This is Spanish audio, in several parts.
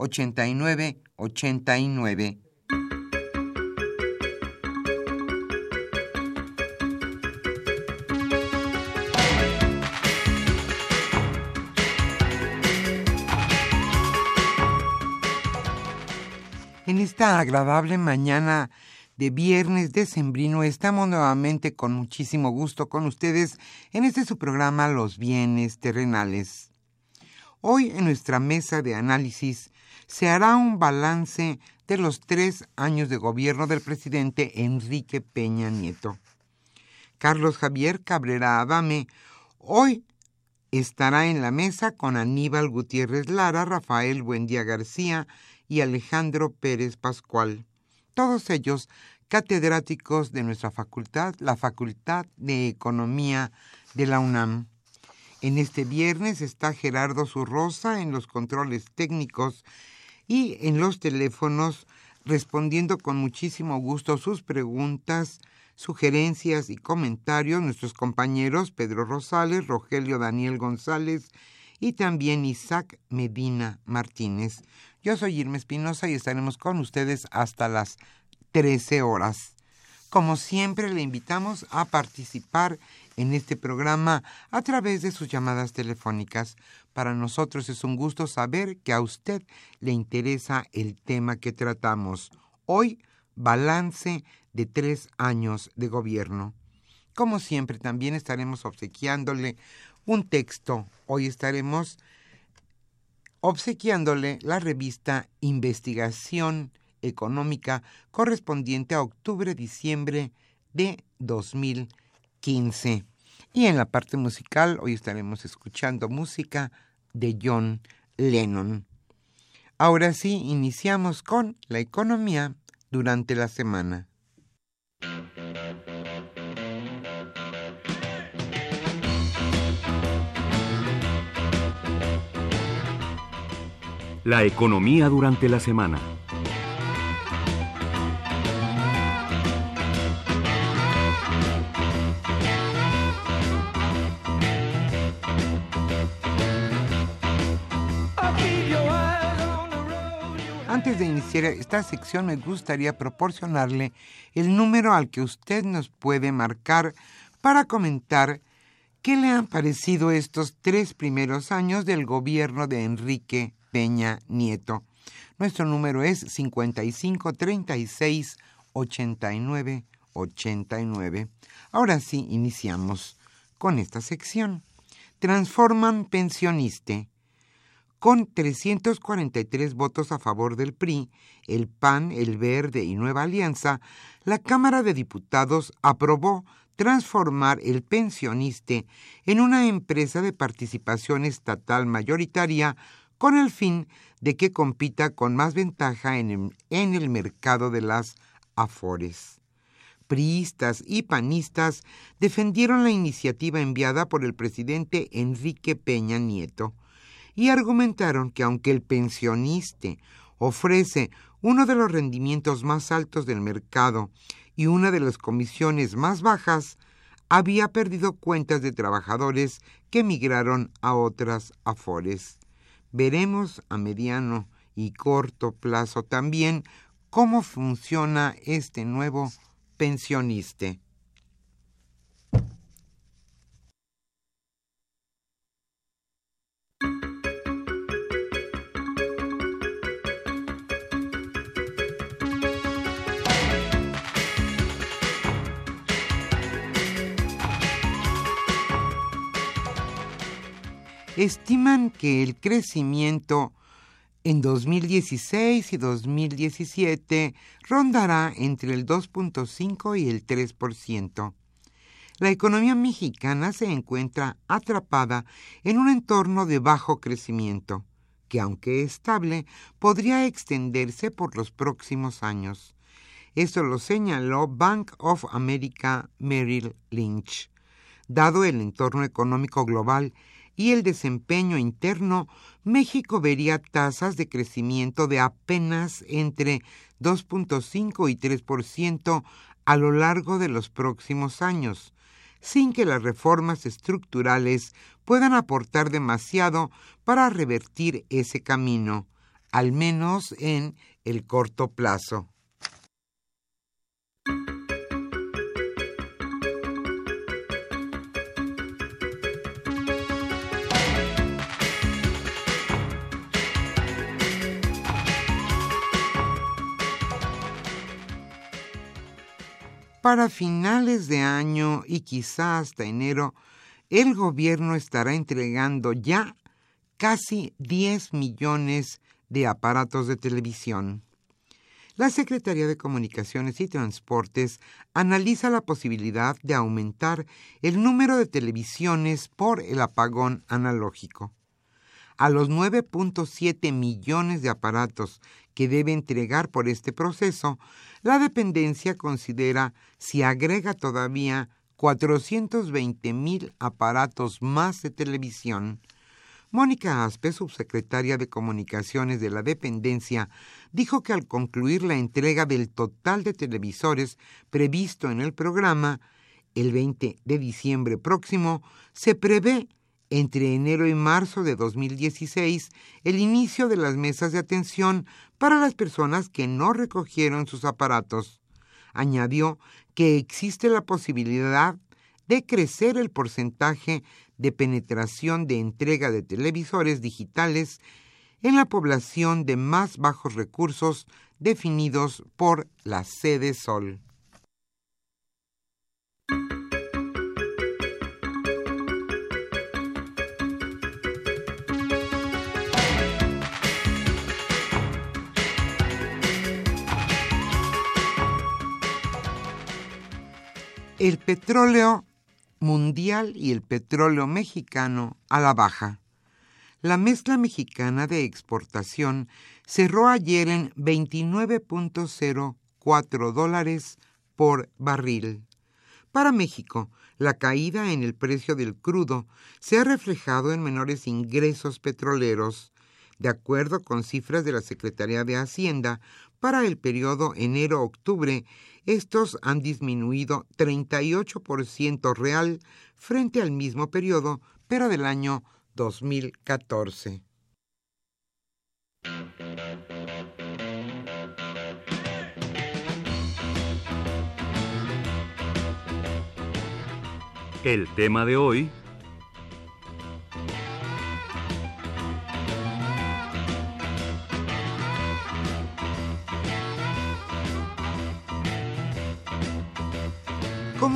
89 89. En esta agradable mañana de viernes decembrino estamos nuevamente con muchísimo gusto con ustedes en este su programa Los bienes terrenales. Hoy en nuestra mesa de análisis se hará un balance de los tres años de gobierno del presidente Enrique Peña Nieto. Carlos Javier Cabrera Adame hoy estará en la mesa con Aníbal Gutiérrez Lara, Rafael Buendía García y Alejandro Pérez Pascual, todos ellos catedráticos de nuestra facultad, la Facultad de Economía de la UNAM. En este viernes está Gerardo Zurrosa en los controles técnicos y en los teléfonos respondiendo con muchísimo gusto sus preguntas, sugerencias y comentarios nuestros compañeros Pedro Rosales, Rogelio Daniel González y también Isaac Medina Martínez. Yo soy Irma Espinosa y estaremos con ustedes hasta las 13 horas. Como siempre, le invitamos a participar en este programa a través de sus llamadas telefónicas. Para nosotros es un gusto saber que a usted le interesa el tema que tratamos. Hoy, balance de tres años de gobierno. Como siempre, también estaremos obsequiándole un texto. Hoy estaremos obsequiándole la revista Investigación económica correspondiente a octubre-diciembre de 2015. Y en la parte musical hoy estaremos escuchando música de John Lennon. Ahora sí, iniciamos con la economía durante la semana. La economía durante la semana. De iniciar esta sección me gustaría proporcionarle el número al que usted nos puede marcar para comentar qué le han parecido estos tres primeros años del gobierno de Enrique Peña Nieto. Nuestro número es 55 36 89 89. Ahora sí, iniciamos con esta sección. Transforman pensioniste. Con 343 votos a favor del PRI, el PAN, el Verde y Nueva Alianza, la Cámara de Diputados aprobó transformar el pensioniste en una empresa de participación estatal mayoritaria con el fin de que compita con más ventaja en el, en el mercado de las afores. Priistas y panistas defendieron la iniciativa enviada por el presidente Enrique Peña Nieto y argumentaron que aunque el pensionista ofrece uno de los rendimientos más altos del mercado y una de las comisiones más bajas, había perdido cuentas de trabajadores que emigraron a otras afores. Veremos a mediano y corto plazo también cómo funciona este nuevo pensionista. Estiman que el crecimiento en 2016 y 2017 rondará entre el 2.5 y el 3%. La economía mexicana se encuentra atrapada en un entorno de bajo crecimiento, que aunque estable, podría extenderse por los próximos años. Eso lo señaló Bank of America Merrill Lynch. Dado el entorno económico global y el desempeño interno, México vería tasas de crecimiento de apenas entre 2.5 y 3% a lo largo de los próximos años, sin que las reformas estructurales puedan aportar demasiado para revertir ese camino, al menos en el corto plazo. Para finales de año y quizá hasta enero, el gobierno estará entregando ya casi 10 millones de aparatos de televisión. La Secretaría de Comunicaciones y Transportes analiza la posibilidad de aumentar el número de televisiones por el apagón analógico. A los 9.7 millones de aparatos que debe entregar por este proceso, la dependencia considera si agrega todavía 420 mil aparatos más de televisión. Mónica Aspe, subsecretaria de Comunicaciones de la dependencia, dijo que al concluir la entrega del total de televisores previsto en el programa, el 20 de diciembre próximo, se prevé entre enero y marzo de 2016 el inicio de las mesas de atención para las personas que no recogieron sus aparatos. Añadió que existe la posibilidad de crecer el porcentaje de penetración de entrega de televisores digitales en la población de más bajos recursos definidos por la sede Sol. El petróleo mundial y el petróleo mexicano a la baja. La mezcla mexicana de exportación cerró ayer en 29.04 dólares por barril. Para México, la caída en el precio del crudo se ha reflejado en menores ingresos petroleros. De acuerdo con cifras de la Secretaría de Hacienda, para el periodo enero-octubre, estos han disminuido 38% real frente al mismo periodo, pero del año 2014. El tema de hoy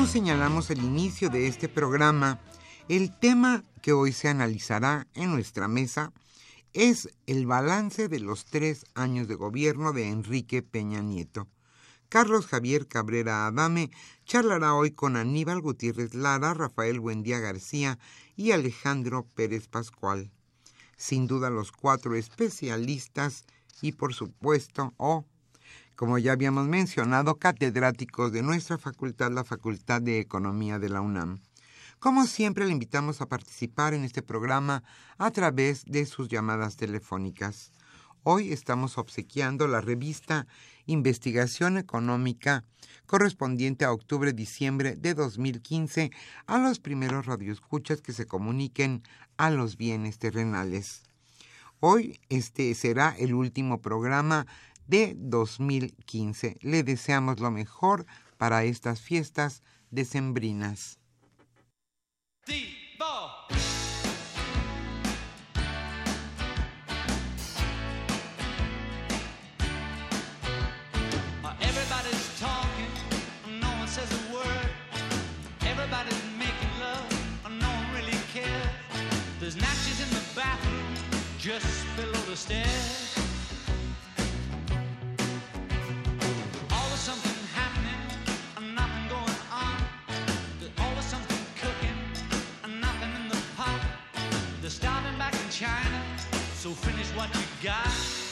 Como señalamos al inicio de este programa, el tema que hoy se analizará en nuestra mesa es el balance de los tres años de gobierno de Enrique Peña Nieto. Carlos Javier Cabrera Adame charlará hoy con Aníbal Gutiérrez Lara, Rafael Buendía García y Alejandro Pérez Pascual. Sin duda los cuatro especialistas y por supuesto, o como ya habíamos mencionado, catedráticos de nuestra facultad, la Facultad de Economía de la UNAM. Como siempre, le invitamos a participar en este programa a través de sus llamadas telefónicas. Hoy estamos obsequiando la revista Investigación Económica correspondiente a octubre-diciembre de 2015 a los primeros radioescuchas que se comuniquen a los bienes terrenales. Hoy este será el último programa de 2015. Le deseamos lo mejor para estas fiestas decembrinas. just below the stairs. They're starting back in China, so finish what you got.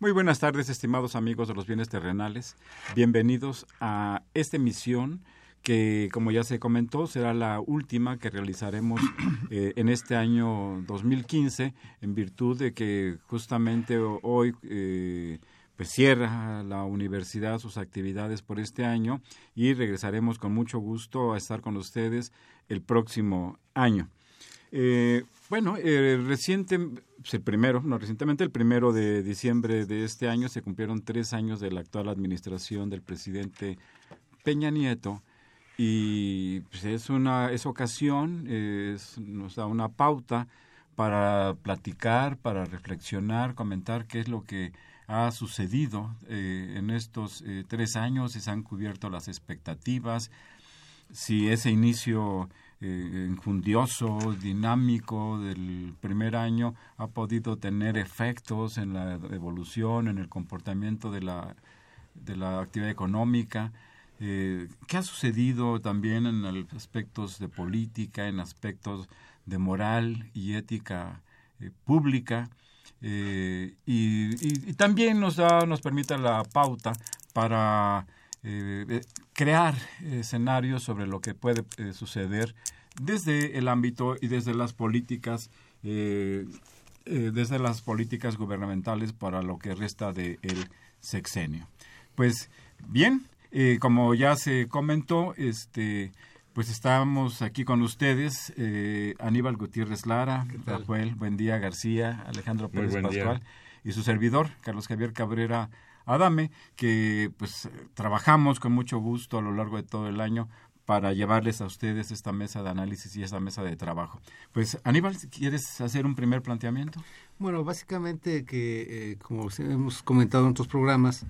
Muy buenas tardes, estimados amigos de los bienes terrenales. Bienvenidos a esta emisión que, como ya se comentó, será la última que realizaremos eh, en este año 2015, en virtud de que justamente hoy eh, pues cierra la universidad sus actividades por este año y regresaremos con mucho gusto a estar con ustedes el próximo año. Eh, bueno, eh, reciente, el primero, no recientemente, el primero de diciembre de este año se cumplieron tres años de la actual administración del presidente Peña Nieto y pues, es una es ocasión, nos da una pauta para platicar, para reflexionar, comentar qué es lo que ha sucedido eh, en estos eh, tres años, si se han cubierto las expectativas, si ese inicio eh, infundioso, dinámico del primer año ha podido tener efectos en la evolución, en el comportamiento de la, de la actividad económica. Eh, ¿Qué ha sucedido también en aspectos de política, en aspectos de moral y ética eh, pública? y, y, también nos da, nos permite la pauta para eh, eh, crear escenarios sobre lo que puede eh, suceder desde el ámbito y desde las políticas desde las políticas gubernamentales para lo que resta del sexenio. Pues bien, como ya se comentó, este pues estamos aquí con ustedes, Aníbal Gutiérrez Lara, Rafael Buen Día García, Alejandro Pérez Pascual y su servidor, Carlos Javier Cabrera Adame, que pues trabajamos con mucho gusto a lo largo de todo el año para llevarles a ustedes esta mesa de análisis y esta mesa de trabajo. Pues Aníbal, ¿quieres hacer un primer planteamiento? Bueno, básicamente que, eh, como hemos comentado en otros programas,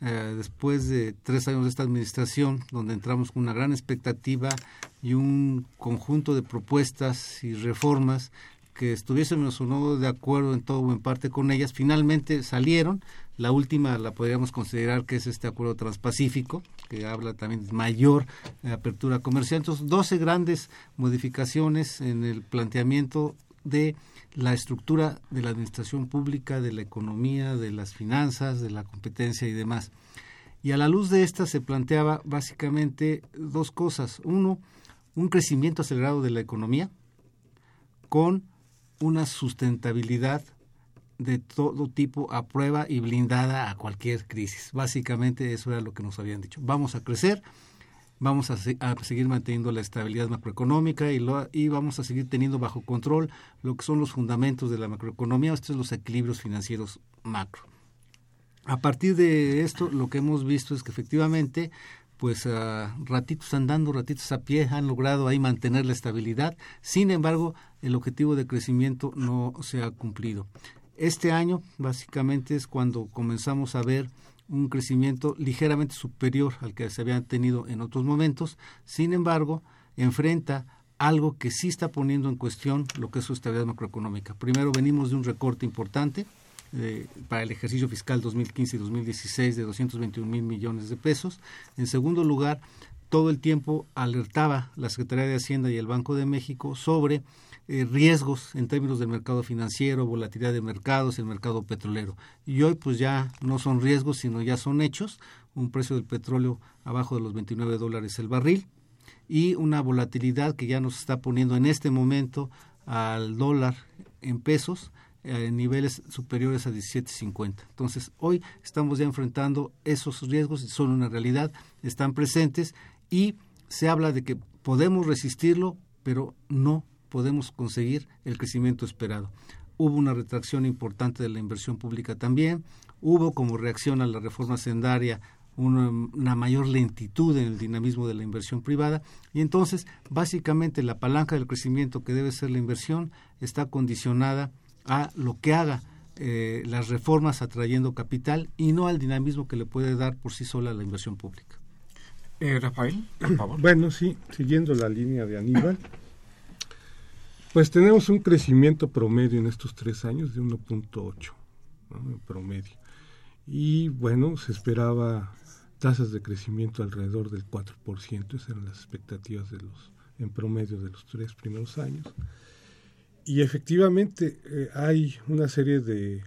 eh, después de tres años de esta administración, donde entramos con una gran expectativa y un conjunto de propuestas y reformas que estuviésemos o no de acuerdo en todo o en parte con ellas, finalmente salieron. La última la podríamos considerar que es este acuerdo transpacífico, que habla también de mayor eh, apertura comercial. Entonces, 12 grandes modificaciones en el planteamiento de la estructura de la administración pública, de la economía, de las finanzas, de la competencia y demás. Y a la luz de esta se planteaba básicamente dos cosas. Uno, un crecimiento acelerado de la economía con una sustentabilidad de todo tipo a prueba y blindada a cualquier crisis. Básicamente eso era lo que nos habían dicho. Vamos a crecer, vamos a, se- a seguir manteniendo la estabilidad macroeconómica y, lo- y vamos a seguir teniendo bajo control lo que son los fundamentos de la macroeconomía, estos son los equilibrios financieros macro. A partir de esto, lo que hemos visto es que efectivamente, pues ratitos andando, ratitos a pie, han logrado ahí mantener la estabilidad. Sin embargo, el objetivo de crecimiento no se ha cumplido. Este año, básicamente, es cuando comenzamos a ver un crecimiento ligeramente superior al que se había tenido en otros momentos. Sin embargo, enfrenta algo que sí está poniendo en cuestión lo que es su estabilidad macroeconómica. Primero, venimos de un recorte importante para el ejercicio fiscal 2015 y 2016 de 221 mil millones de pesos. En segundo lugar, todo el tiempo alertaba la Secretaría de Hacienda y el Banco de México sobre eh, riesgos en términos del mercado financiero, volatilidad de mercados, el mercado petrolero. Y hoy pues ya no son riesgos, sino ya son hechos. Un precio del petróleo abajo de los 29 dólares el barril y una volatilidad que ya nos está poniendo en este momento al dólar en pesos eh, niveles superiores a 17.50. Entonces, hoy estamos ya enfrentando esos riesgos, son una realidad, están presentes y se habla de que podemos resistirlo, pero no podemos conseguir el crecimiento esperado. Hubo una retracción importante de la inversión pública también, hubo como reacción a la reforma sendaria una, una, mayor lentitud en el dinamismo de la inversión privada y entonces básicamente la palanca del crecimiento que debe ser la inversión está condicionada a lo que haga eh, las reformas atrayendo capital y no al dinamismo que le puede dar por sí sola la inversión pública. Eh, Rafael, por favor. Bueno, sí, siguiendo la línea de Aníbal, pues tenemos un crecimiento promedio en estos tres años de 1.8 ¿no? en promedio. Y bueno, se esperaba tasas de crecimiento alrededor del 4%, esas eran las expectativas de los en promedio de los tres primeros años. Y efectivamente eh, hay una serie de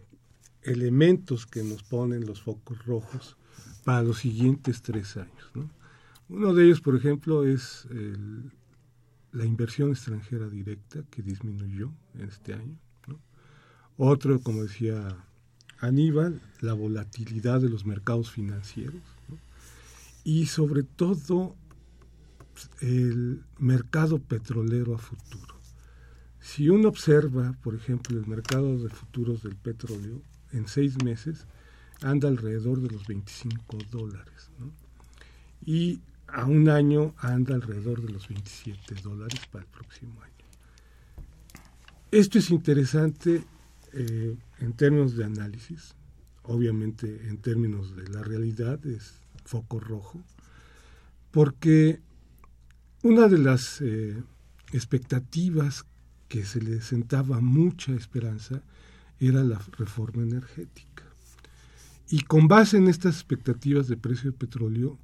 elementos que nos ponen los focos rojos para los siguientes tres años. ¿no? Uno de ellos, por ejemplo, es la inversión extranjera directa que disminuyó en este año. Otro, como decía Aníbal, la volatilidad de los mercados financieros. Y sobre todo el mercado petrolero a futuro. Si uno observa, por ejemplo, el mercado de futuros del petróleo, en seis meses anda alrededor de los 25 dólares. Y a un año anda alrededor de los 27 dólares para el próximo año. Esto es interesante eh, en términos de análisis, obviamente en términos de la realidad es foco rojo, porque una de las eh, expectativas que se le sentaba mucha esperanza era la reforma energética. Y con base en estas expectativas de precio del petróleo,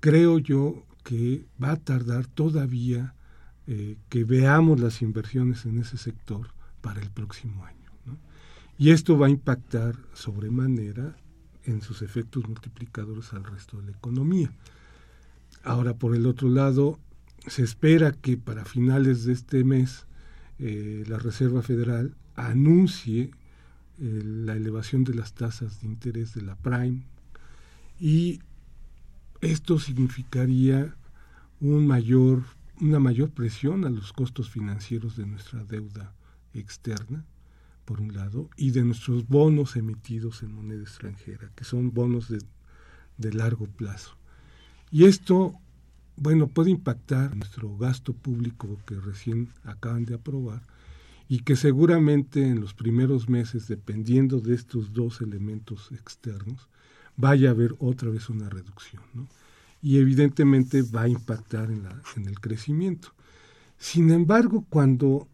creo yo que va a tardar todavía eh, que veamos las inversiones en ese sector para el próximo año. Y esto va a impactar sobremanera en sus efectos multiplicadores al resto de la economía. Ahora, por el otro lado, se espera que para finales de este mes eh, la Reserva Federal anuncie eh, la elevación de las tasas de interés de la Prime y esto significaría un mayor, una mayor presión a los costos financieros de nuestra deuda externa, por un lado, y de nuestros bonos emitidos en moneda extranjera, que son bonos de, de largo plazo. Y esto, bueno, puede impactar nuestro gasto público que recién acaban de aprobar y que seguramente en los primeros meses, dependiendo de estos dos elementos externos, vaya a haber otra vez una reducción. ¿no? Y evidentemente va a impactar en, la, en el crecimiento. Sin embargo, cuando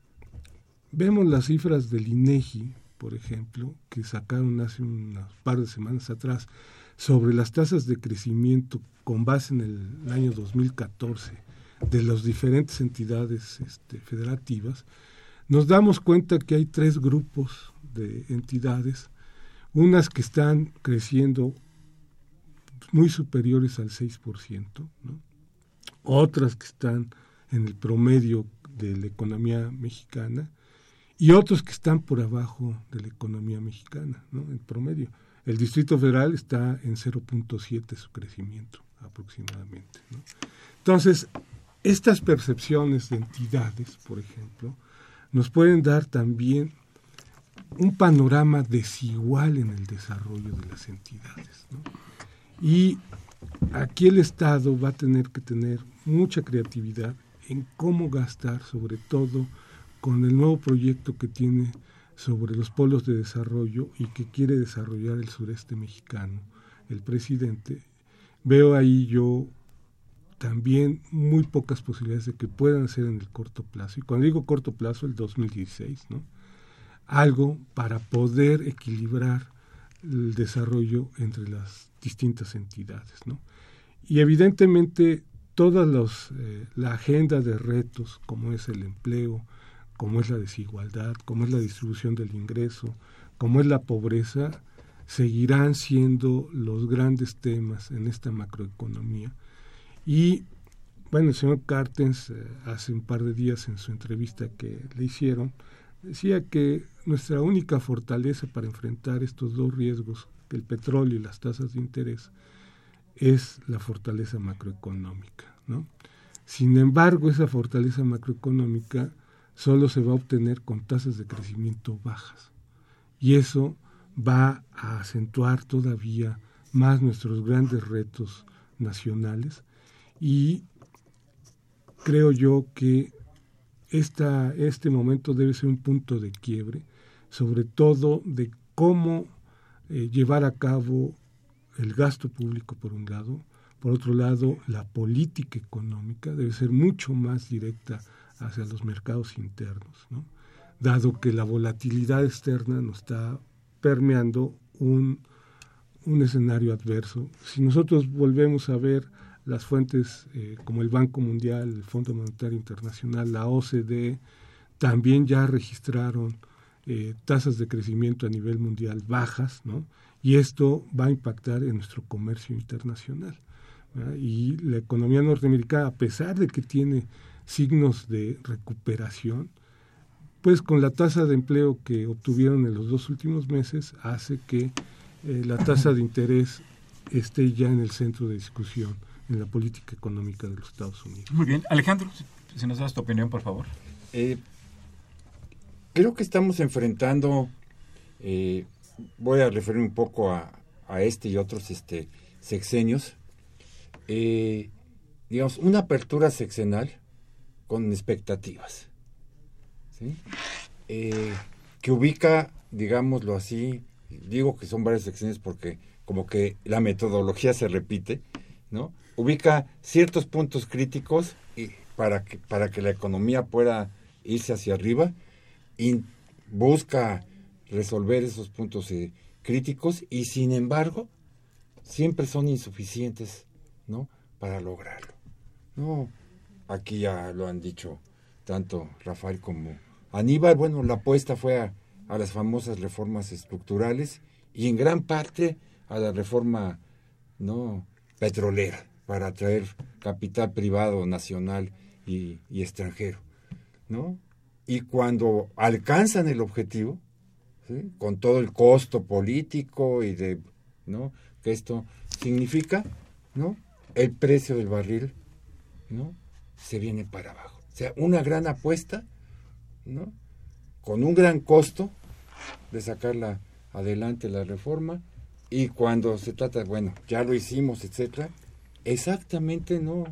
vemos las cifras del INEGI, por ejemplo, que sacaron hace unas par de semanas atrás sobre las tasas de crecimiento con base en el año 2014 de las diferentes entidades este, federativas, nos damos cuenta que hay tres grupos de entidades, unas que están creciendo muy superiores al 6%, ¿no? otras que están en el promedio de la economía mexicana y otros que están por abajo de la economía mexicana, ¿no? en promedio. El Distrito Federal está en 0.7 su crecimiento aproximadamente. Entonces, estas percepciones de entidades, por ejemplo, nos pueden dar también un panorama desigual en el desarrollo de las entidades. Y aquí el Estado va a tener que tener mucha creatividad en cómo gastar, sobre todo con el nuevo proyecto que tiene sobre los polos de desarrollo y que quiere desarrollar el sureste mexicano, el presidente, veo ahí yo también muy pocas posibilidades de que puedan ser en el corto plazo. Y cuando digo corto plazo, el 2016, ¿no? Algo para poder equilibrar el desarrollo entre las distintas entidades, ¿no? Y evidentemente toda los, eh, la agenda de retos, como es el empleo, como es la desigualdad, como es la distribución del ingreso, como es la pobreza, seguirán siendo los grandes temas en esta macroeconomía. Y bueno, el señor Cartens eh, hace un par de días en su entrevista que le hicieron, decía que nuestra única fortaleza para enfrentar estos dos riesgos, el petróleo y las tasas de interés, es la fortaleza macroeconómica. ¿no? Sin embargo, esa fortaleza macroeconómica solo se va a obtener con tasas de crecimiento bajas. Y eso va a acentuar todavía más nuestros grandes retos nacionales y creo yo que esta, este momento debe ser un punto de quiebre, sobre todo de cómo eh, llevar a cabo el gasto público por un lado, por otro lado la política económica debe ser mucho más directa hacia los mercados internos, ¿no? dado que la volatilidad externa nos está permeando un, un escenario adverso. Si nosotros volvemos a ver las fuentes eh, como el Banco Mundial, el Fondo Monetario Internacional, la OCDE, también ya registraron eh, tasas de crecimiento a nivel mundial bajas, ¿no? Y esto va a impactar en nuestro comercio internacional. Y la economía norteamericana, a pesar de que tiene signos de recuperación, pues con la tasa de empleo que obtuvieron en los dos últimos meses hace que eh, la tasa de interés esté ya en el centro de discusión en la política económica de los Estados Unidos. Muy bien. Alejandro, si nos das tu opinión, por favor. Eh, creo que estamos enfrentando, eh, voy a referir un poco a, a este y otros este, sexenios, eh, digamos, una apertura sexenal con expectativas. Eh, que ubica, digámoslo así, digo que son varias secciones porque como que la metodología se repite, ¿no? Ubica ciertos puntos críticos y para que para que la economía pueda irse hacia arriba busca resolver esos puntos eh, críticos y sin embargo siempre son insuficientes, ¿no? Para lograrlo. No, aquí ya lo han dicho tanto Rafael como Aníbal. Bueno, la apuesta fue a, las famosas reformas estructurales y en gran parte a la reforma no petrolera para atraer capital privado nacional y, extranjero, ¿no? Y cuando alcanzan el objetivo, con todo el costo político y de, ¿no? Que esto significa, ¿no? El precio del barril, ¿no? Se viene para abajo. O sea, una gran apuesta, ¿no? Con un gran costo de sacarla adelante la reforma y cuando se trata, bueno, ya lo hicimos, etcétera, exactamente no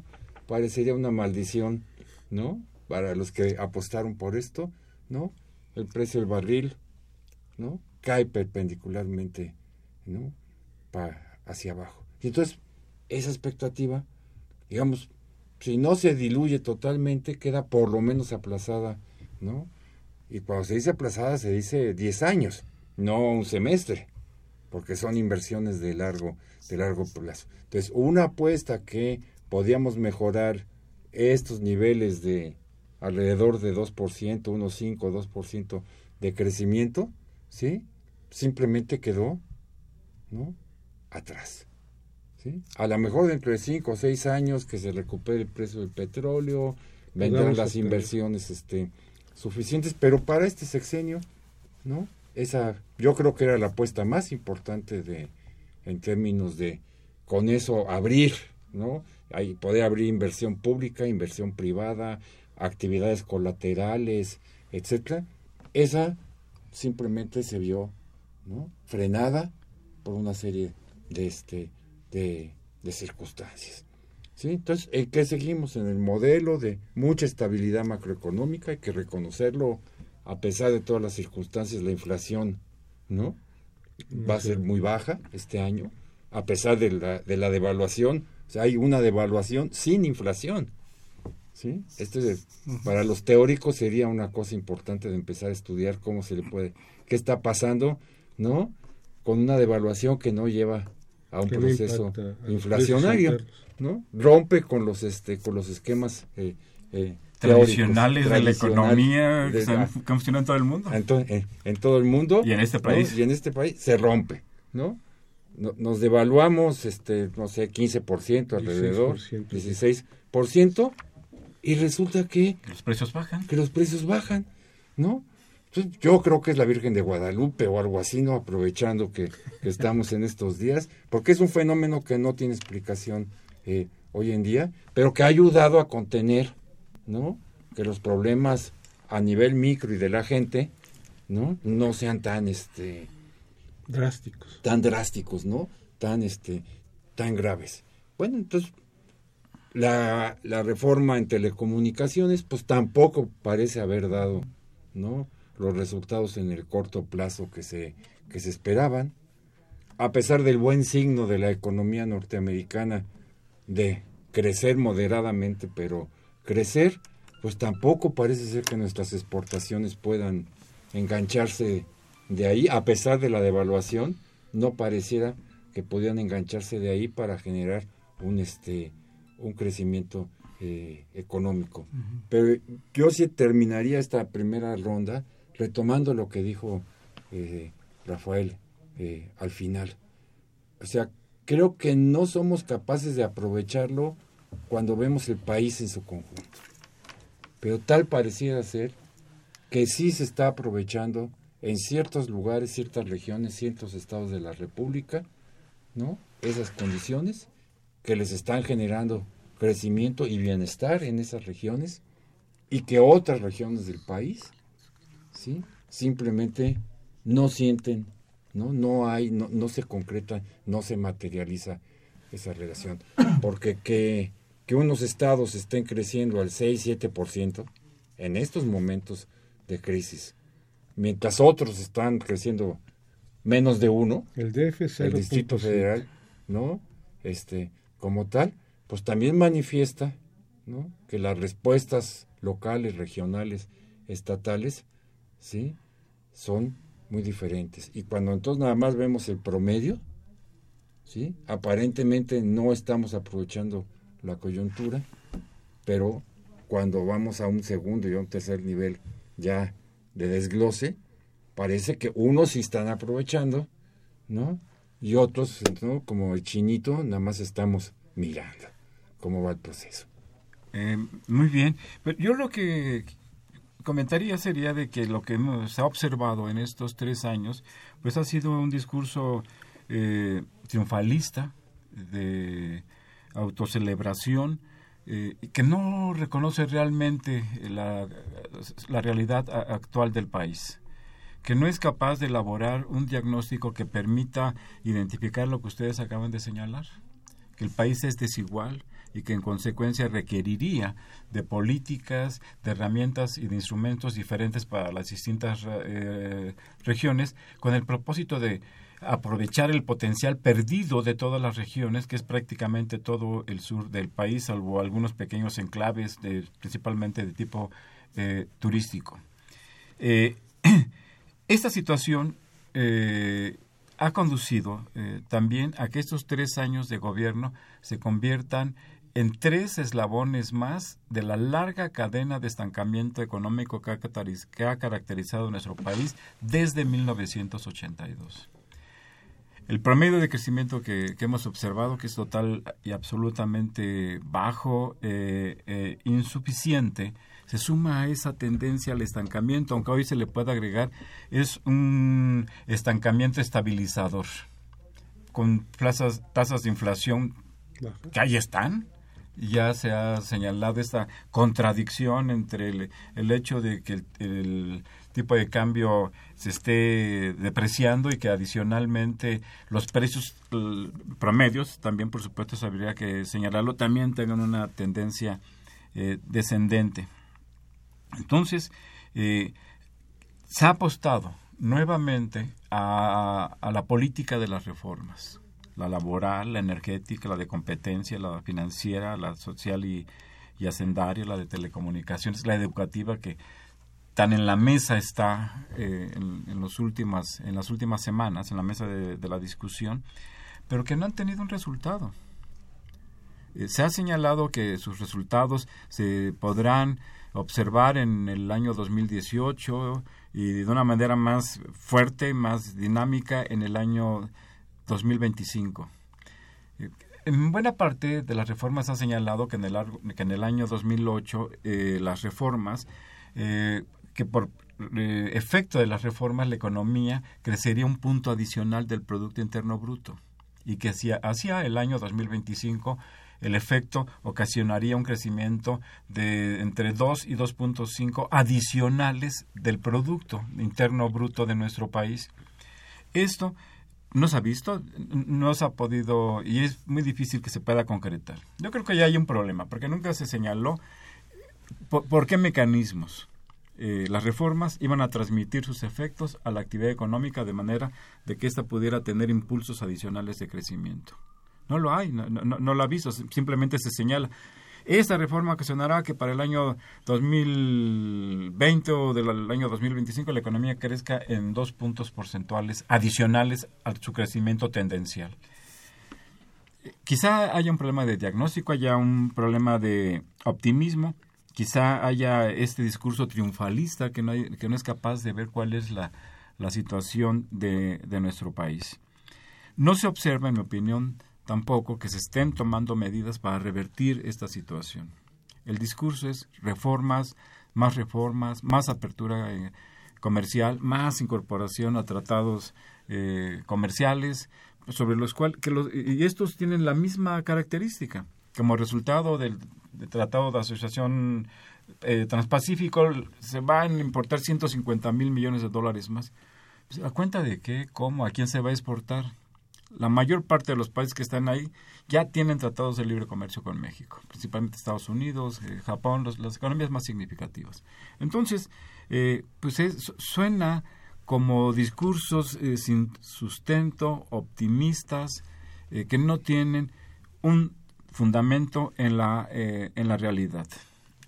parecería una maldición, ¿no? Para los que apostaron por esto, ¿no? El precio del barril, ¿no? Cae perpendicularmente, ¿no? Pa, hacia abajo. Y entonces, esa expectativa, digamos, si no se diluye totalmente, queda por lo menos aplazada, ¿no? Y cuando se dice aplazada se dice 10 años, no un semestre, porque son inversiones de largo, de largo plazo. Entonces, una apuesta que podíamos mejorar estos niveles de alrededor de 2%, 1,5, 2% de crecimiento, ¿sí? Simplemente quedó, ¿no? Atrás. ¿Sí? A lo mejor dentro de 5 o 6 años que se recupere el precio del petróleo, vendrán las inversiones este, suficientes, pero para este sexenio, ¿no? Esa, yo creo que era la apuesta más importante de, en términos de, con eso abrir, ¿no? Ahí poder abrir inversión pública, inversión privada, actividades colaterales, etcétera. Esa simplemente se vio, ¿no? Frenada por una serie de este, de, de circunstancias. ¿Sí? Entonces, ¿en qué seguimos? En el modelo de mucha estabilidad macroeconómica, hay que reconocerlo, a pesar de todas las circunstancias, la inflación, ¿no? Va a ser muy baja este año, a pesar de la, de la devaluación. O sea, hay una devaluación sin inflación. ¿Sí? Este es- para los teóricos sería una cosa importante de empezar a estudiar cómo se le puede, qué está pasando, ¿no? Con una devaluación que no lleva a un proceso impacta inflacionario. ¿no? Rompe con los este con los esquemas eh, eh, Tradicionales de la economía que de la- que funcionan en todo el mundo. en, to- en- en todo el mundo Y en este ¿no? país. y en este país se rompe no, No- nos devaluamos este no sé 15% alrededor 16%. 16% y resulta que Los precios bajan. que los precios bajan, ¿no? Entonces, yo creo que es la Virgen de Guadalupe o algo así, ¿no? Aprovechando que, que estamos en estos días, porque es un fenómeno que no tiene explicación eh, hoy en día, pero que ha ayudado a contener, ¿no? Que los problemas a nivel micro y de la gente, ¿no? No sean tan, este, drásticos. tan drásticos, ¿no? Tan, este, tan graves. Bueno, entonces, la, la reforma en telecomunicaciones, pues tampoco parece haber dado, ¿no? Los resultados en el corto plazo que se, que se esperaban. A pesar del buen signo de la economía norteamericana de crecer moderadamente, pero crecer, pues tampoco parece ser que nuestras exportaciones puedan engancharse de ahí, a pesar de la devaluación, no pareciera que podían engancharse de ahí para generar un este un crecimiento eh, económico. Pero yo sí terminaría esta primera ronda retomando lo que dijo eh, Rafael eh, al final. O sea, creo que no somos capaces de aprovecharlo cuando vemos el país en su conjunto. Pero tal pareciera ser que sí se está aprovechando en ciertos lugares, ciertas regiones, ciertos estados de la República, ¿no? Esas condiciones que les están generando crecimiento y bienestar en esas regiones y que otras regiones del país, ¿sí? Simplemente no sienten, ¿no? No hay, no, no se concreta, no se materializa esa relación. Porque que, que unos estados estén creciendo al 6-7% en estos momentos de crisis, mientras otros están creciendo menos de uno, El DF el Distrito 0.5. Federal, ¿no? Este, como tal, pues también manifiesta, ¿no? Que las respuestas locales, regionales, estatales, ¿sí? Son muy diferentes. Y cuando entonces nada más vemos el promedio, ¿sí? Aparentemente no estamos aprovechando la coyuntura, pero cuando vamos a un segundo y a un tercer nivel ya de desglose, parece que unos sí están aprovechando, ¿no? Y otros, ¿no? como el chinito, nada más estamos mirando cómo va el proceso. Eh, muy bien. Pero yo lo que comentaría sería de que lo que se ha observado en estos tres años, pues ha sido un discurso eh, triunfalista, de autocelebración, eh, que no reconoce realmente la, realidad actual del país que no es capaz de elaborar un diagnóstico que permita identificar lo que ustedes acaban de señalar, que el país es desigual y que en consecuencia requeriría de políticas, de herramientas y de instrumentos diferentes para las distintas eh, regiones con el propósito de aprovechar el potencial perdido de todas las regiones, que es prácticamente todo el sur del país, salvo algunos pequeños enclaves, de, principalmente de tipo eh, turístico. Eh, esta situación ha conducido también a que estos tres años de gobierno se conviertan en tres eslabones más de la larga cadena de estancamiento económico que ha, caracteriz- que ha caracterizado nuestro país desde 1982. El promedio de crecimiento que, que hemos observado, que es total y absolutamente bajo, eh, eh, insuficiente, se suma a esa tendencia al estancamiento, aunque hoy se le pueda agregar, es un estancamiento estabilizador, con tasas, tasas de inflación que ahí están. Ya se ha señalado esta contradicción entre el, el hecho de que el, tipo de cambio se esté depreciando y que adicionalmente los precios promedios, también por supuesto eso habría que señalarlo, también tengan una tendencia eh, descendente. Entonces, eh, se ha apostado nuevamente a, a la política de las reformas, la laboral, la energética, la de competencia, la financiera, la social y, y hacendaria, la de telecomunicaciones, la educativa que tan en la mesa está eh, en, en los últimas, en las últimas semanas, en la mesa de, la discusión, pero que no han tenido un resultado. Eh, se ha señalado que sus resultados se podrán observar en el año 2018 y de una manera más fuerte, más dinámica en el año 2025. Eh, En buena parte de las reformas ha señalado que en el, que en el año 2008 eh, las reformas, eh, que por efecto de las reformas la economía crecería un punto adicional del Producto Interno Bruto y que hacia, hacia el año 2025 el efecto ocasionaría un crecimiento de entre 2 y 2.5 adicionales del Producto Interno Bruto de nuestro país. Esto no se ha visto, no se ha podido y es muy difícil que se pueda concretar. Yo creo que ya hay un problema, porque nunca se señaló por, por qué mecanismos eh, las reformas iban a transmitir sus efectos a la actividad económica de manera de que ésta pudiera tener impulsos adicionales de crecimiento. No lo hay, no, no, no lo ha visto, simplemente se señala. Esta reforma ocasionará que para el año 2020 o del año 2025 la economía crezca en dos puntos porcentuales adicionales a su crecimiento tendencial. Quizá haya un problema de diagnóstico, haya un problema de optimismo, quizá haya este discurso triunfalista que no, hay- que no es capaz de ver cuál es la, situación de, de nuestro país. No se observa, en mi opinión, tampoco que se estén tomando medidas para revertir esta situación. El discurso es reformas, más reformas, más apertura eh, comercial, más incorporación a tratados eh, comerciales, sobre los cuales, que los, y estos tienen la misma característica. Como resultado del, Tratado de Asociación eh, Transpacífico, se van a importar 150 mil millones de dólares más. Pues, ¿A cuenta de qué? ¿Cómo? ¿A quién se va a exportar? La mayor parte de los países que están ahí ya tienen tratados de libre comercio con México, principalmente Estados Unidos, eh, Japón, las economías más significativas. Entonces, eh, pues es- suena como discursos eh, sin sustento, optimistas, eh, que no tienen un fundamento en la, eh, en la realidad.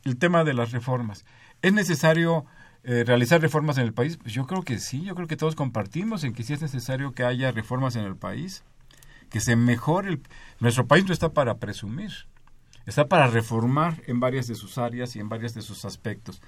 El tema de las reformas. ¿Es necesario eh, realizar reformas en el país? Pues yo creo que sí, yo creo que todos compartimos en que sí es necesario que haya reformas en el país, que se mejore. El, nuestro país no está para presumir, está para reformar en varias de sus áreas y en varios de sus aspectos.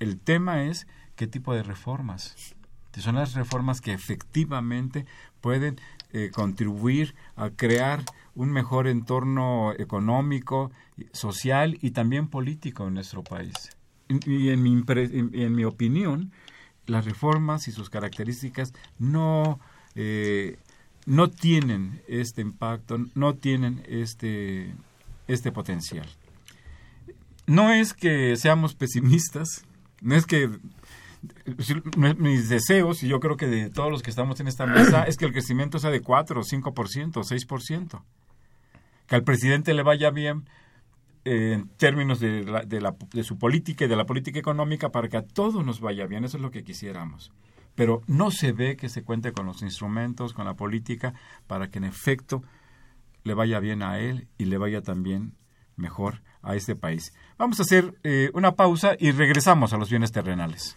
El tema es qué tipo de reformas. Son las reformas que efectivamente pueden eh, contribuir a crear un mejor entorno económico, social y también político en nuestro país. Y, y en, mi, en, en mi opinión, las reformas y sus características no, eh, no tienen este impacto, no tienen este, este potencial. No es que seamos pesimistas, no es que mis deseos, y yo creo que de todos los que estamos en esta mesa, es que el crecimiento sea de 4, 5%, 6%. Que al presidente le vaya bien en términos de, la, de, la, de, su política y de la política económica para que a todos nos vaya bien. Eso es lo que quisiéramos. Pero no se ve que se cuente con los instrumentos, con la política, para que en efecto le vaya bien a él y le vaya también mejor a este país. Vamos a hacer eh, una pausa y regresamos a los bienes terrenales.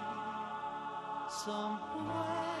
somewhere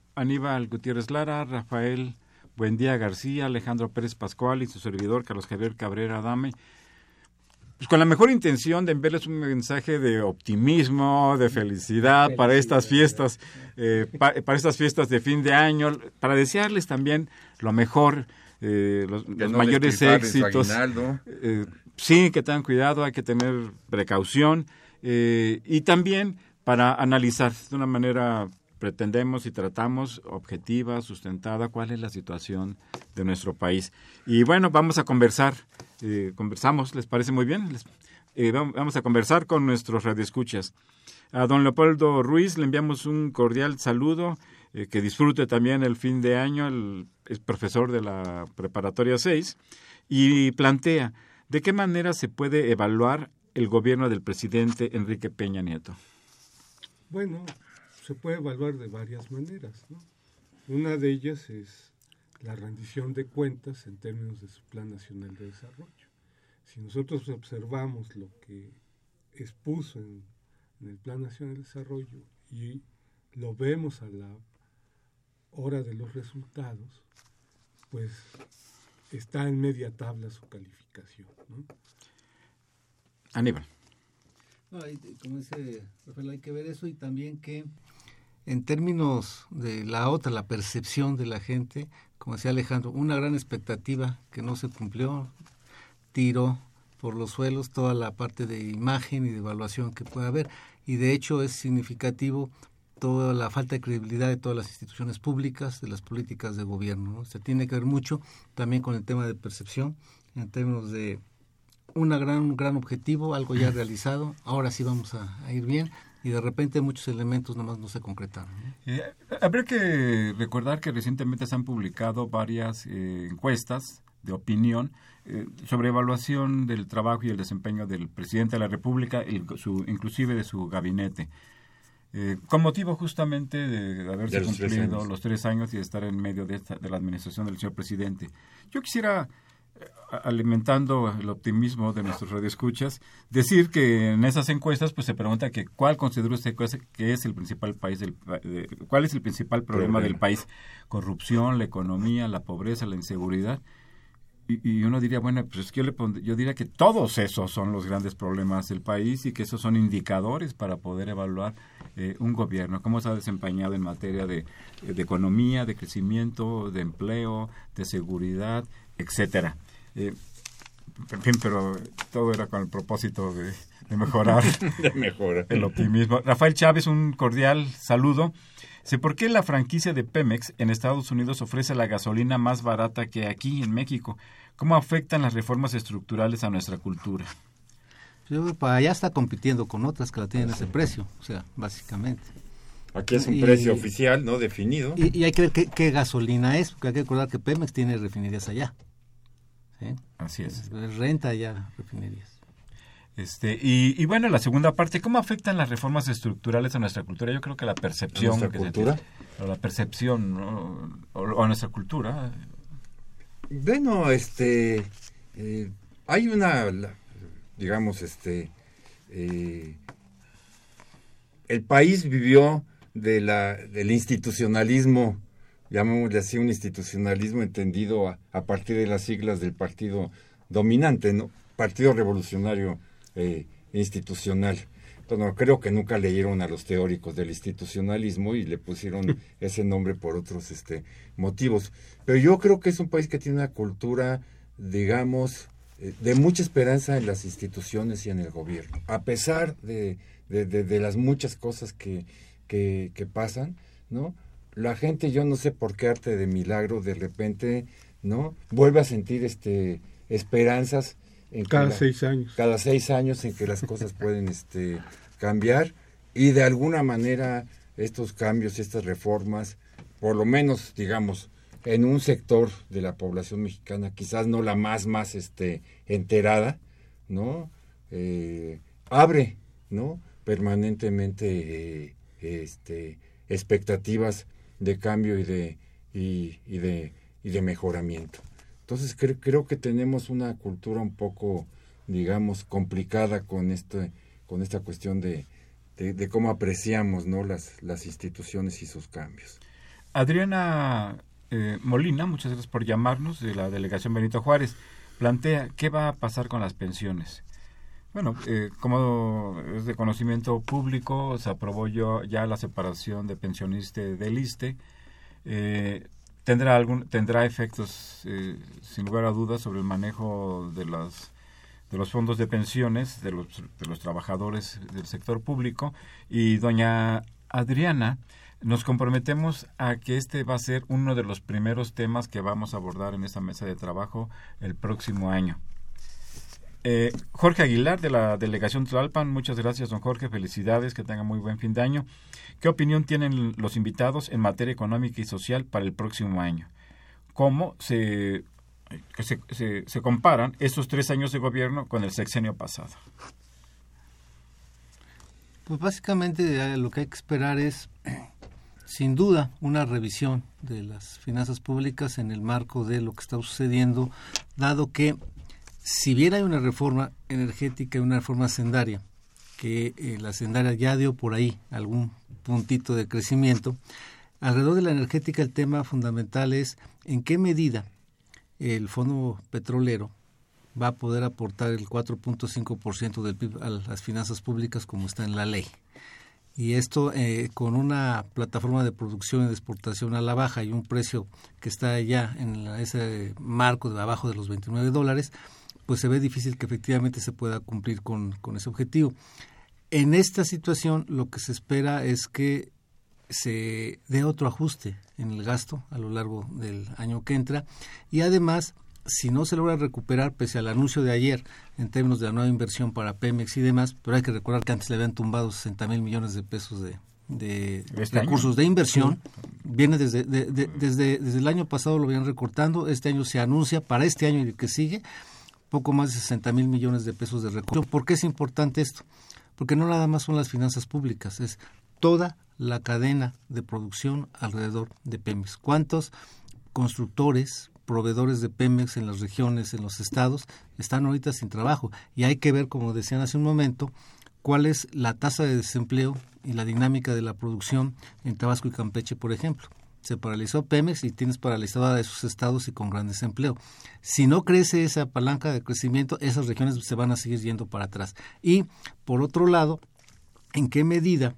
Aníbal Gutiérrez Lara, Rafael Buendía García, Alejandro Pérez Pascual y su servidor Carlos Javier Cabrera Adame. Pues con la mejor intención de enviarles un mensaje de optimismo, de felicidad, para estas fiestas, eh, pa- para estas fiestas de fin de año, para desearles también lo mejor, eh, los, Que los no mayores éxitos. Eh, sí, que tengan cuidado, hay que tener precaución eh, y también para analizar de una manera pretendemos y tratamos objetiva, sustentada, cuál es la situación de nuestro país. Y bueno, vamos a conversar, eh, conversamos, ¿les parece muy bien? Les- eh, vam- vamos a conversar con nuestros radioescuchas. A don Leopoldo Ruiz le enviamos un cordial saludo, eh, que disfrute también el fin de año, el, es profesor de la preparatoria 6, y plantea, ¿de qué manera se puede evaluar el gobierno del presidente Enrique Peña Nieto? Bueno, se puede evaluar de varias maneras. ¿no? Una de ellas es la rendición de cuentas en términos de su Plan Nacional de Desarrollo. Si nosotros observamos lo que expuso en, en el Plan Nacional de Desarrollo y lo vemos a la hora de los resultados, pues está en media tabla su calificación. ¿no? Aníbal. No, como dice Rafael, hay que ver eso y también que en términos de la otra, la percepción de la gente, como decía Alejandro, una gran expectativa que no se cumplió, tiró por los suelos toda la parte de imagen y de evaluación que puede haber y de hecho es significativo toda la falta de credibilidad de todas las instituciones públicas, de las políticas de gobierno. ¿no? Se tiene que ver mucho también con el tema de percepción en términos de una gran, un gran objetivo, algo ya realizado, ahora sí vamos a, a ir bien y de repente muchos elementos nomás no se concretaron. ¿no? Eh, habría que recordar que recientemente se han publicado varias eh, encuestas de opinión eh, sobre evaluación del trabajo y el desempeño del presidente de la República, y su, inclusive de su gabinete. Eh, con motivo justamente de haberse De los tres cumplido los tres años y de estar en medio de, esta- de la administración del señor presidente. Yo quisiera, alimentando el optimismo de nuestros radioescuchas, decir que en esas encuestas pues se pregunta que cuál considera usted que es- el principal país del de- cuál es el principal problema, Problema. del país, corrupción, la economía, la pobreza, la inseguridad. Y, y uno diría, bueno, pues es que yo, le pondr- yo diría que todos esos son los grandes problemas del país y que esos son indicadores para poder evaluar eh, un gobierno, cómo se ha desempeñado en materia de, de economía, de crecimiento, de empleo, de seguridad, etcétera. Eh, en fin, pero todo era con el propósito de, de mejorar De mejora. el optimismo. Rafael Chávez, un cordial saludo. Sé por qué la franquicia de Pemex en Estados Unidos ofrece la gasolina más barata que aquí en México. ¿Cómo afectan las reformas estructurales a nuestra cultura? Yo creo que para allá está compitiendo con otras que la tienen a ese precio, o sea, básicamente. Aquí es un Y- precio oficial, ¿no? Definido. Y, y hay que ver qué, qué gasolina es, porque hay que recordar que Pemex tiene refinerías allá. ¿sí? Así es. Renta allá refinerías. Este, y, y bueno, la segunda parte, ¿cómo afectan las reformas estructurales a nuestra cultura? Yo creo que la percepción. ¿A nuestra cultura? tiene, o la percepción, ¿no? o, o a nuestra cultura. Bueno, este, eh, hay una, digamos, este, eh, el país vivió de la, del institucionalismo, llamémosle así, un institucionalismo entendido a, a partir de las siglas del partido dominante, ¿no? Partido Revolucionario eh, Institucional. Bueno, creo que nunca leyeron a los teóricos del institucionalismo y le pusieron ese nombre por otros este, motivos. Pero yo creo que es un país que tiene una cultura, digamos, eh, de mucha esperanza en las instituciones y en el gobierno. A pesar de, de- de- de las muchas cosas que, que, que pasan, ¿no? La gente, yo no sé por qué arte de milagro, de repente, ¿no? Vuelve a sentir este esperanzas en Cada la- seis años. cada seis años en que las cosas pueden este, cambiar y de alguna manera estos cambios, estas reformas, por lo menos, digamos, en un sector de la población mexicana, quizás no la más, más este, enterada, ¿no? Eh, abre, ¿no? Permanentemente eh, este, expectativas de cambio y de, y, y de, y de mejoramiento. Entonces cre- creo que tenemos una cultura un poco, digamos, complicada con este, con esta cuestión de cómo apreciamos ¿no? las, las instituciones y sus cambios. Adriana eh, Molina, muchas gracias por llamarnos, de la delegación Benito Juárez, plantea qué va a pasar con las pensiones. Bueno, eh, como es de conocimiento público, se aprobó yo ya la separación de pensionista del ISTE. Eh, tendrá algún tendrá efectos eh, sin lugar a dudas sobre el manejo de las de los fondos de pensiones de los, de los trabajadores del sector público y doña Adriana nos comprometemos a que este va a ser uno de los primeros temas que vamos a abordar en esta mesa de trabajo el próximo año. Eh, Jorge Aguilar de la delegación Tlalpan, muchas gracias don Jorge, felicidades, que tenga muy buen fin de año. ¿Qué opinión tienen los invitados en materia económica y social para el próximo año? ¿Cómo se, se comparan estos tres años de gobierno con el sexenio pasado? Pues básicamente eh, lo que hay que esperar es, sin duda, una revisión de las finanzas públicas en el marco de lo que está sucediendo, dado que si bien hay una reforma energética y una reforma sendaria, que eh, la sendaria ya dio por ahí algún puntito de crecimiento, alrededor de la energética el tema fundamental es en qué medida el fondo petrolero va a poder aportar el 4.5% del PIB a las finanzas públicas como está en la ley. Y esto eh, con una plataforma de producción y de exportación a la baja y un precio que está ya en ese marco de abajo de los 29 dólares, pues se ve difícil que efectivamente se pueda cumplir con, con ese objetivo. En esta situación lo que se espera es que se dé otro ajuste en el gasto a lo largo del año que entra y además si no se logra recuperar, pese al anuncio de ayer en términos de la nueva inversión para Pemex y demás, pero hay que recordar que antes le habían tumbado 60 mil millones de pesos de, de ¿Este recursos año? de inversión. Viene desde, de- de- desde, desde el año pasado lo vienen recortando, este año se anuncia, para este año y el que sigue, poco más de 60 mil millones de pesos de recursos. ¿Por qué es importante esto? Porque no nada más son las finanzas públicas, es toda la cadena de producción alrededor de Pemex. ¿Cuántos constructores, proveedores de Pemex en las regiones, en los estados, están ahorita sin trabajo? Y hay que ver, como decían hace un momento, cuál es la tasa de desempleo y la dinámica de la producción en Tabasco y Campeche, por ejemplo. Se paralizó Pemex y tienes paralizada a esos estados y con gran desempleo. Si no crece esa palanca de crecimiento, esas regiones se van a seguir yendo para atrás. Y, por otro lado, ¿en qué medida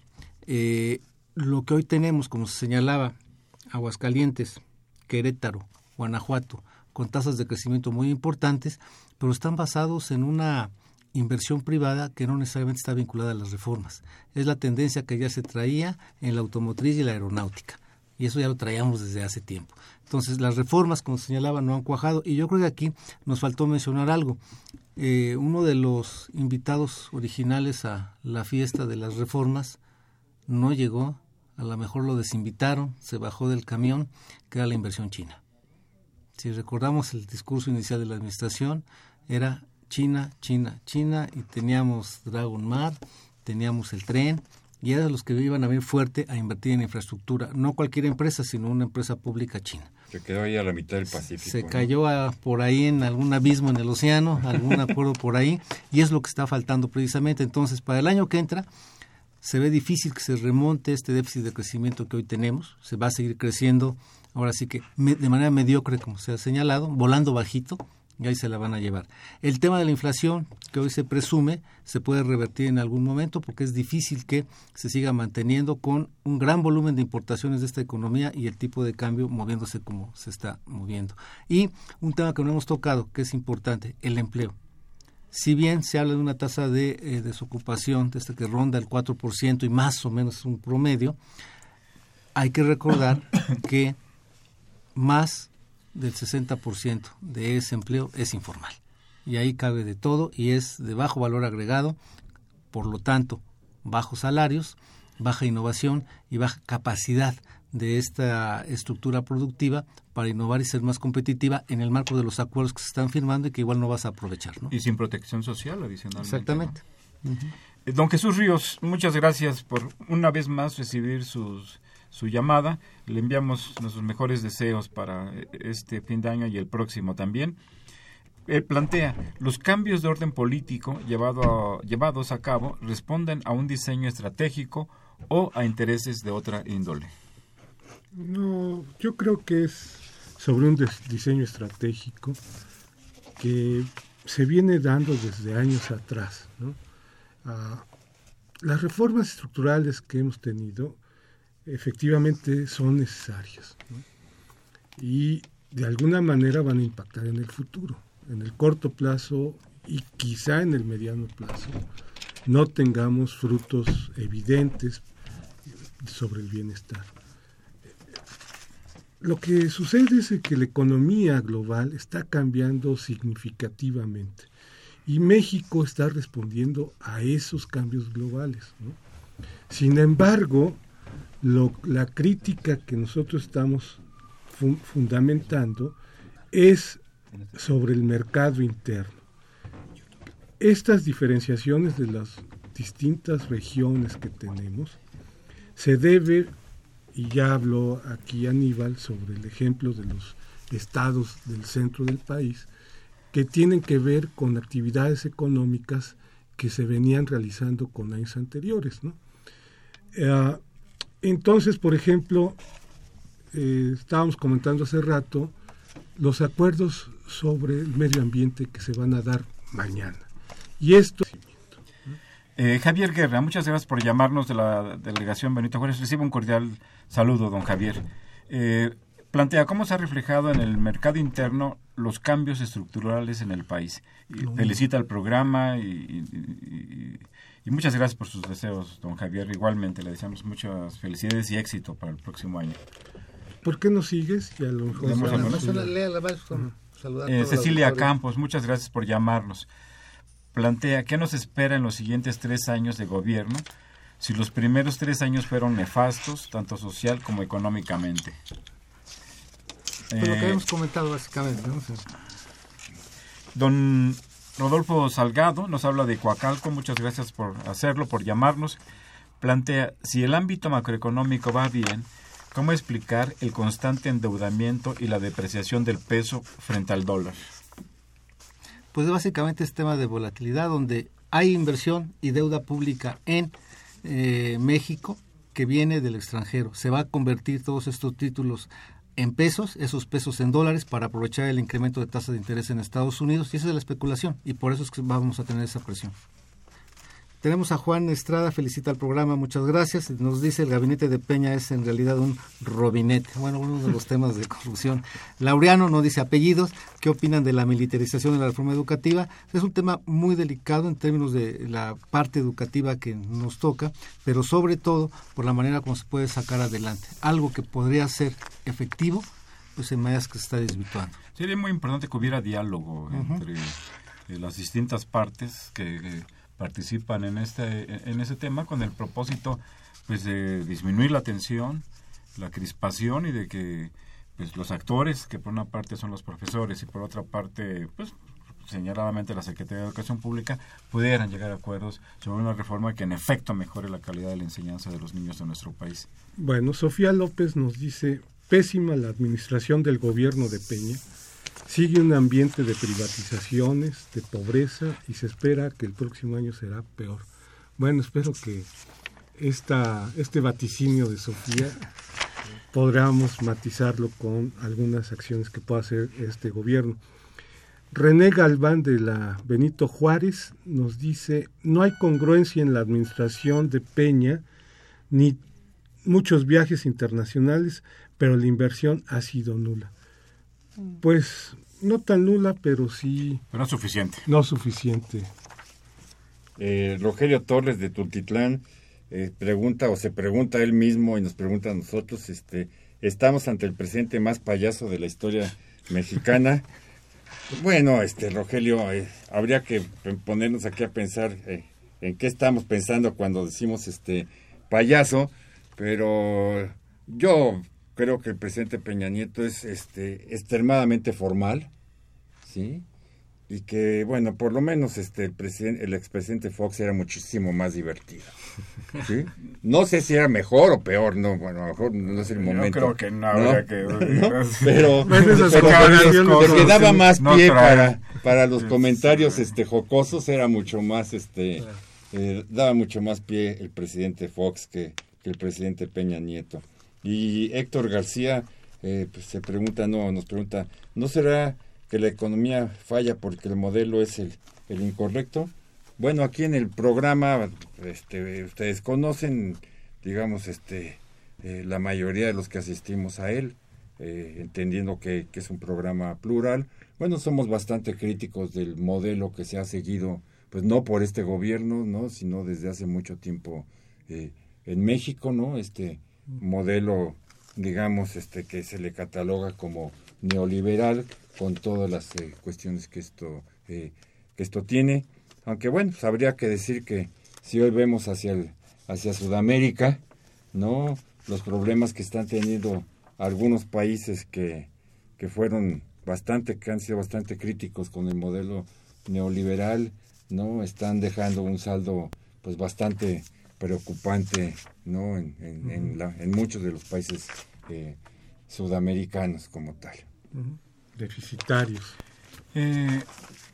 eh, lo que hoy tenemos, como se señalaba, Aguascalientes, Querétaro, Guanajuato, con tasas de crecimiento muy importantes, pero están basados en una inversión privada que no necesariamente está vinculada a las reformas. Es la tendencia que ya se traía en la automotriz y la aeronáutica. Y eso ya lo traíamos desde hace tiempo. Entonces, las reformas, como señalaba, no han cuajado. Y yo creo que aquí nos faltó mencionar algo. Eh, uno de los invitados originales a la fiesta de las reformas no llegó, a lo mejor lo desinvitaron, se bajó del camión, que era la inversión china. Si recordamos el discurso inicial de la administración, era China, China, China, y teníamos Dragon Mar, teníamos el tren, y eran los que iban a venir fuerte a invertir en infraestructura. No cualquier empresa, sino una empresa pública china. Se quedó ahí a la mitad del Pacífico. Se ¿no? cayó a- por ahí en algún abismo en el océano, algún acuerdo por ahí, y es lo que está faltando precisamente. Entonces, para el año que entra, se ve difícil que se remonte este déficit de crecimiento que hoy tenemos. Se va a seguir creciendo, ahora sí que me- de manera mediocre, como se ha señalado, volando bajito, y ahí se la van a llevar. El tema de la inflación, que hoy se presume, se puede revertir en algún momento porque es difícil que se siga manteniendo con un gran volumen de importaciones de esta economía y el tipo de cambio moviéndose como se está moviendo. Y un tema que no hemos tocado, que es importante, el empleo. Si bien se habla de una tasa de eh, desocupación de esta que ronda el 4% y más o menos un promedio, hay que recordar que más del 60% de ese empleo es informal. Y ahí cabe de todo y es de bajo valor agregado, por lo tanto, bajos salarios, baja innovación y baja capacidad de esta estructura productiva para innovar y ser más competitiva en el marco de los acuerdos que se están firmando y que igual no vas a aprovechar. ¿no? Y sin protección social adicionalmente. Exactamente. ¿no? Eh, Don Jesús Ríos, muchas gracias por una vez más recibir sus, su llamada. Le enviamos nuestros mejores deseos para eh, este fin de año y el próximo también. Eh, plantea, los cambios de orden político llevado llevados a cabo responden a un diseño estratégico o a intereses de otra índole. No, yo creo que es sobre un diseño estratégico que se viene dando desde años atrás. ¿no? Ah, las reformas estructurales que hemos tenido efectivamente son necesarias y de alguna manera van a impactar en el futuro, en el corto plazo y quizá en el mediano plazo no tengamos frutos evidentes sobre el bienestar. Lo que sucede es que la economía global está cambiando significativamente y México está respondiendo a esos cambios globales. Sin embargo, lo- la crítica que nosotros estamos fun- fundamentando es sobre el mercado interno. Estas diferenciaciones de las distintas regiones que tenemos se debe, y ya habló aquí Aníbal sobre el ejemplo de los estados del centro del país, que tienen que ver con actividades económicas que se venían realizando con años anteriores. ¿no? Eh, entonces, por ejemplo, eh, estábamos comentando hace rato los acuerdos sobre el medio ambiente que se van a dar mañana. Y esto Eh, Javier Guerra, muchas gracias por llamarnos de la delegación Benito Juárez. Recibe un cordial saludo, don Javier. Eh, plantea cómo se ha reflejado en el mercado interno los cambios estructurales en el país. Y felicita el programa y, y- y- y muchas gracias por sus deseos, don Javier. Igualmente le deseamos muchas felicidades y éxito para el próximo año. ¿Por qué no sigues? Y a lo mejor Eh, Cecilia. Campos, muchas gracias por llamarnos. Plantea, ¿qué nos espera en los siguientes tres años de gobierno si los primeros tres años fueron nefastos, tanto social como económicamente? Pues lo que Eh, hemos comentado básicamente. Don Rodolfo Salgado nos habla de Coacalco, muchas gracias por hacerlo, por llamarnos. Plantea, si el ámbito macroeconómico va bien, ¿cómo explicar el constante endeudamiento y la depreciación del peso frente al dólar? Pues básicamente es tema de volatilidad, donde hay inversión y deuda pública en eh, México que viene del extranjero. Se va a convertir todos estos títulos en pesos, esos pesos en dólares, para aprovechar el incremento de tasa de interés en Estados Unidos, y esa es la especulación, y por eso es que vamos a tener esa presión. Tenemos a Juan Estrada, felicita al programa, muchas gracias. Nos dice el gabinete de Peña es en realidad un robinete. Bueno, uno de los temas de corrupción. Laureano no dice apellidos. ¿Qué opinan de la militarización de la reforma educativa? Es un tema muy delicado en términos de la parte educativa que nos toca, pero sobre todo por la manera como se puede sacar adelante. Algo que podría ser efectivo, pues en medidas que se está desvirtuando. Sería muy importante que hubiera diálogo entre eh, las distintas partes que eh, participan en este en ese tema con el propósito pues de disminuir la tensión, la crispación y de que pues los actores que por una parte son los profesores y por otra parte pues señaladamente la Secretaría de Educación Pública pudieran llegar a acuerdos sobre una reforma que en efecto mejore la calidad de la enseñanza de los niños de nuestro país. Bueno, Sofía López nos dice, pésima la administración del gobierno de Peña, sigue un ambiente de privatizaciones, de pobreza y se espera que el próximo año será peor. Bueno, espero que esta, este vaticinio de Sofía podamos matizarlo con algunas acciones que pueda hacer este gobierno. René Galván de la Benito Juárez nos dice, no hay congruencia en la administración de Peña, ni muchos viajes internacionales, pero la inversión ha sido nula. Pues no tan nula, pero sí Pero no es suficiente. no suficiente. Eh, Rogelio Torres de Tultitlán eh, pregunta o se pregunta él mismo y nos pregunta a nosotros, este, estamos ante el presidente más payaso de la historia mexicana. Bueno, este Rogelio, eh, habría que ponernos aquí a pensar eh, en qué estamos pensando cuando decimos este payaso, pero yo creo que el presidente Peña Nieto es este extremadamente formal, ¿sí? y que bueno por lo menos este el presidente el expresidente Fox era muchísimo más divertido ¿sí? no sé si era mejor o peor no bueno a lo mejor no es el Yo momento creo que no habría que- ¿No? pero, pero que no- daba más no pie para para los Sí, comentarios sí. este jocosos era mucho más este eh, daba mucho más pie el presidente Fox que, que el presidente Peña Nieto y Héctor García eh, pues, se pregunta no nos pregunta no será que la economía falla porque el modelo es el, incorrecto. Bueno, aquí en el programa, este, ustedes conocen, digamos, este, eh, la mayoría de los que asistimos a él, eh, entendiendo que, que es un programa plural. Bueno, somos bastante críticos del modelo que se ha seguido, pues no por este gobierno, no, sino desde hace mucho tiempo eh, en México, no, este modelo, digamos, este, que se le cataloga como neoliberal con todas las eh, cuestiones que esto eh, que esto tiene. Aunque bueno pues habría que decir que si hoy vemos hacia el hacia Sudamérica no los problemas que están teniendo algunos países que que fueron bastante que han sido bastante críticos con el modelo neoliberal no están dejando un saldo pues bastante preocupante no en, en, en la- en muchos de los países eh, sudamericanos como tal Deficitarios. Eh,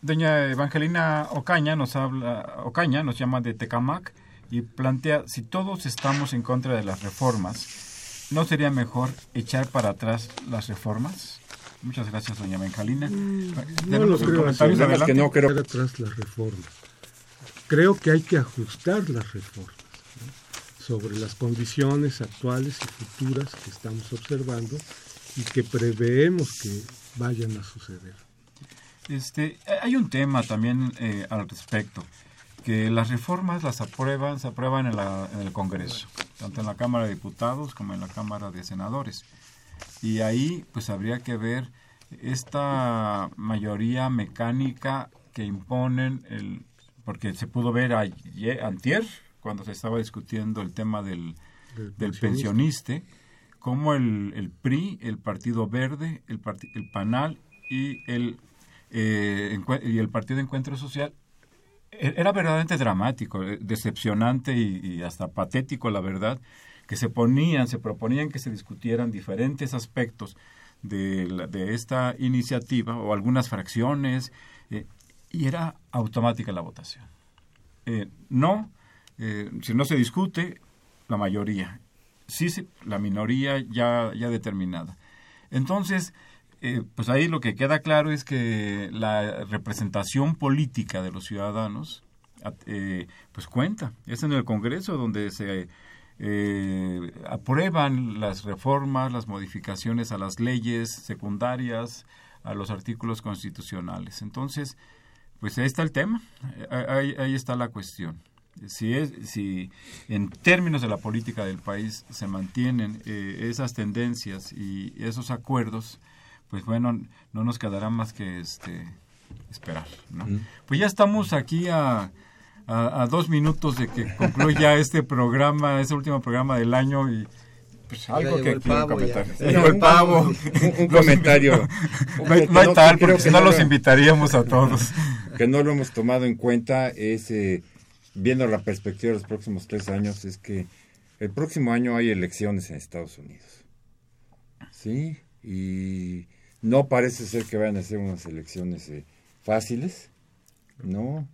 doña Evangelina Ocaña nos habla, Ocaña nos llama de Tecamac y plantea si todos estamos en contra de las reformas, ¿no sería mejor echar para atrás las reformas? Muchas gracias, doña Evangelina. No Tenemos lo creo que no creo atrás las reformas. Creo que hay que ajustar las reformas ¿no? Sobre las condiciones actuales y futuras que estamos observando y que preveemos que vayan a suceder. Este, hay un tema también eh, al respecto, que las reformas las aprueban, se aprueban en el Congreso, tanto en la Cámara de Diputados como en la Cámara de Senadores. Y ahí pues habría que ver esta mayoría mecánica que imponen el porque se pudo ver ayer, antier cuando se estaba discutiendo el tema del, Del del pensionista. pensionista, como el, el PRI, el Partido Verde, el, parti- el PANAL y el, eh, y el Partido Encuentro Social e- era verdaderamente dramático, eh, decepcionante y, y hasta patético, la verdad, que se ponían, se proponían que se discutieran diferentes aspectos de, la- de esta iniciativa o algunas fracciones eh, y era automática la votación. Eh, no, eh, si no se discute, la mayoría. Sí, se- la minoría ya, ya determinada. Entonces, eh, pues ahí lo que queda claro es que la representación política de los ciudadanos eh, pues cuenta. Es en el Congreso donde se eh, aprueban las reformas, las modificaciones a las leyes secundarias, a los artículos constitucionales. Entonces, pues ahí está el tema, eh, ahí, ahí está la cuestión. Si, es, si en términos de la política del país se mantienen eh, esas tendencias y esos acuerdos, pues bueno, no nos quedará más que este esperar. ¿no? Pues ya estamos aquí a, a, a dos minutos de que concluya este programa, este último programa del año y pues algo que quiero pavo, comentar. El pavo. Un, un comentario. No hay, no hay Que tal, porque que si no lo- los invitaríamos a todos. que no lo hemos tomado en cuenta es, eh, viendo la perspectiva de los próximos tres años, es que el próximo año hay elecciones en Estados Unidos. ¿Sí? Y no parece ser que vayan a ser unas elecciones eh, fáciles, ¿no?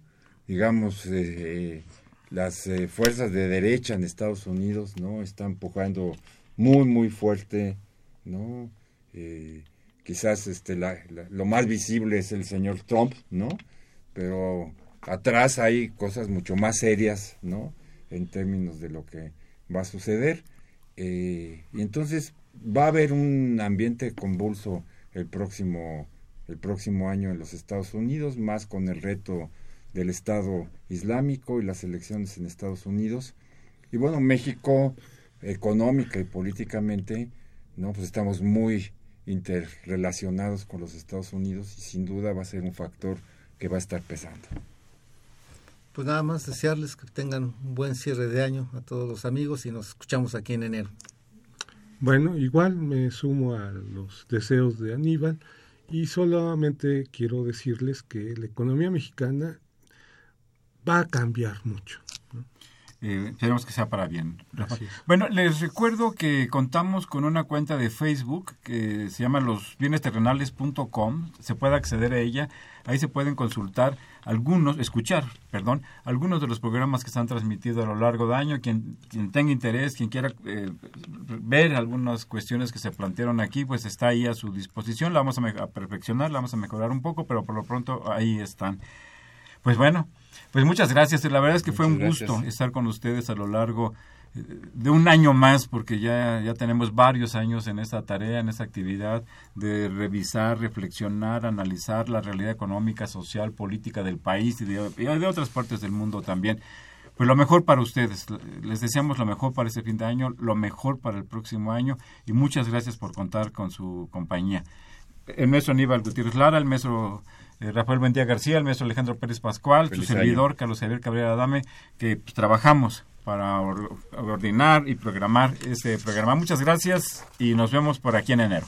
Digamos, eh, eh, las fuerzas de derecha en Estados Unidos, ¿no? Están empujando muy, muy fuerte, ¿no? Quizás este, la- lo más visible es el señor Trump, ¿no? Pero atrás hay cosas mucho más serias, ¿no? En términos de lo que va a suceder. Eh, y entonces va a haber un ambiente convulso el próximo, el próximo año en los Estados Unidos, más con el reto del Estado Islámico y las elecciones en Estados Unidos. Y bueno, México económica y políticamente, no, pues estamos muy interrelacionados con los Estados Unidos y sin duda va a ser un factor que va a estar pesando. Pues nada más desearles que tengan un buen cierre de año a todos los amigos y nos escuchamos aquí en enero. Bueno, igual me sumo a los deseos de Aníbal y solamente quiero decirles que la economía mexicana va a cambiar mucho. Eh, esperemos que sea para bien. Bueno, les recuerdo que contamos con una cuenta de Facebook que se llama losbienesterrenales.com. Se puede acceder a ella. Ahí se pueden consultar algunos, escuchar, perdón, algunos de los programas que se han transmitido a lo largo del año. Quien, quien tenga interés, quien quiera eh, ver algunas cuestiones que se plantearon aquí, pues está ahí a su disposición. La vamos a, perfeccionar, la vamos a mejorar un poco, pero por lo pronto ahí están. Pues bueno, pues muchas gracias. La verdad es que fue un gusto estar con ustedes a lo largo eh, de un año más, porque ya, ya tenemos varios años en esta tarea, en esta actividad de revisar, reflexionar, analizar la realidad económica, social, política del país y de, y de otras partes del mundo también. Pues lo mejor para ustedes. Les deseamos lo mejor para este fin de año, lo mejor para el próximo año y muchas gracias por contar con su compañía el maestro Aníbal Gutiérrez Lara, el maestro Rafael Buendía García, el maestro Alejandro Pérez Pascual, Feliz su servidor Carlos Javier Cabrera Adame, que pues, trabajamos para or- ordenar y programar este programa. Muchas gracias y nos vemos por aquí en enero.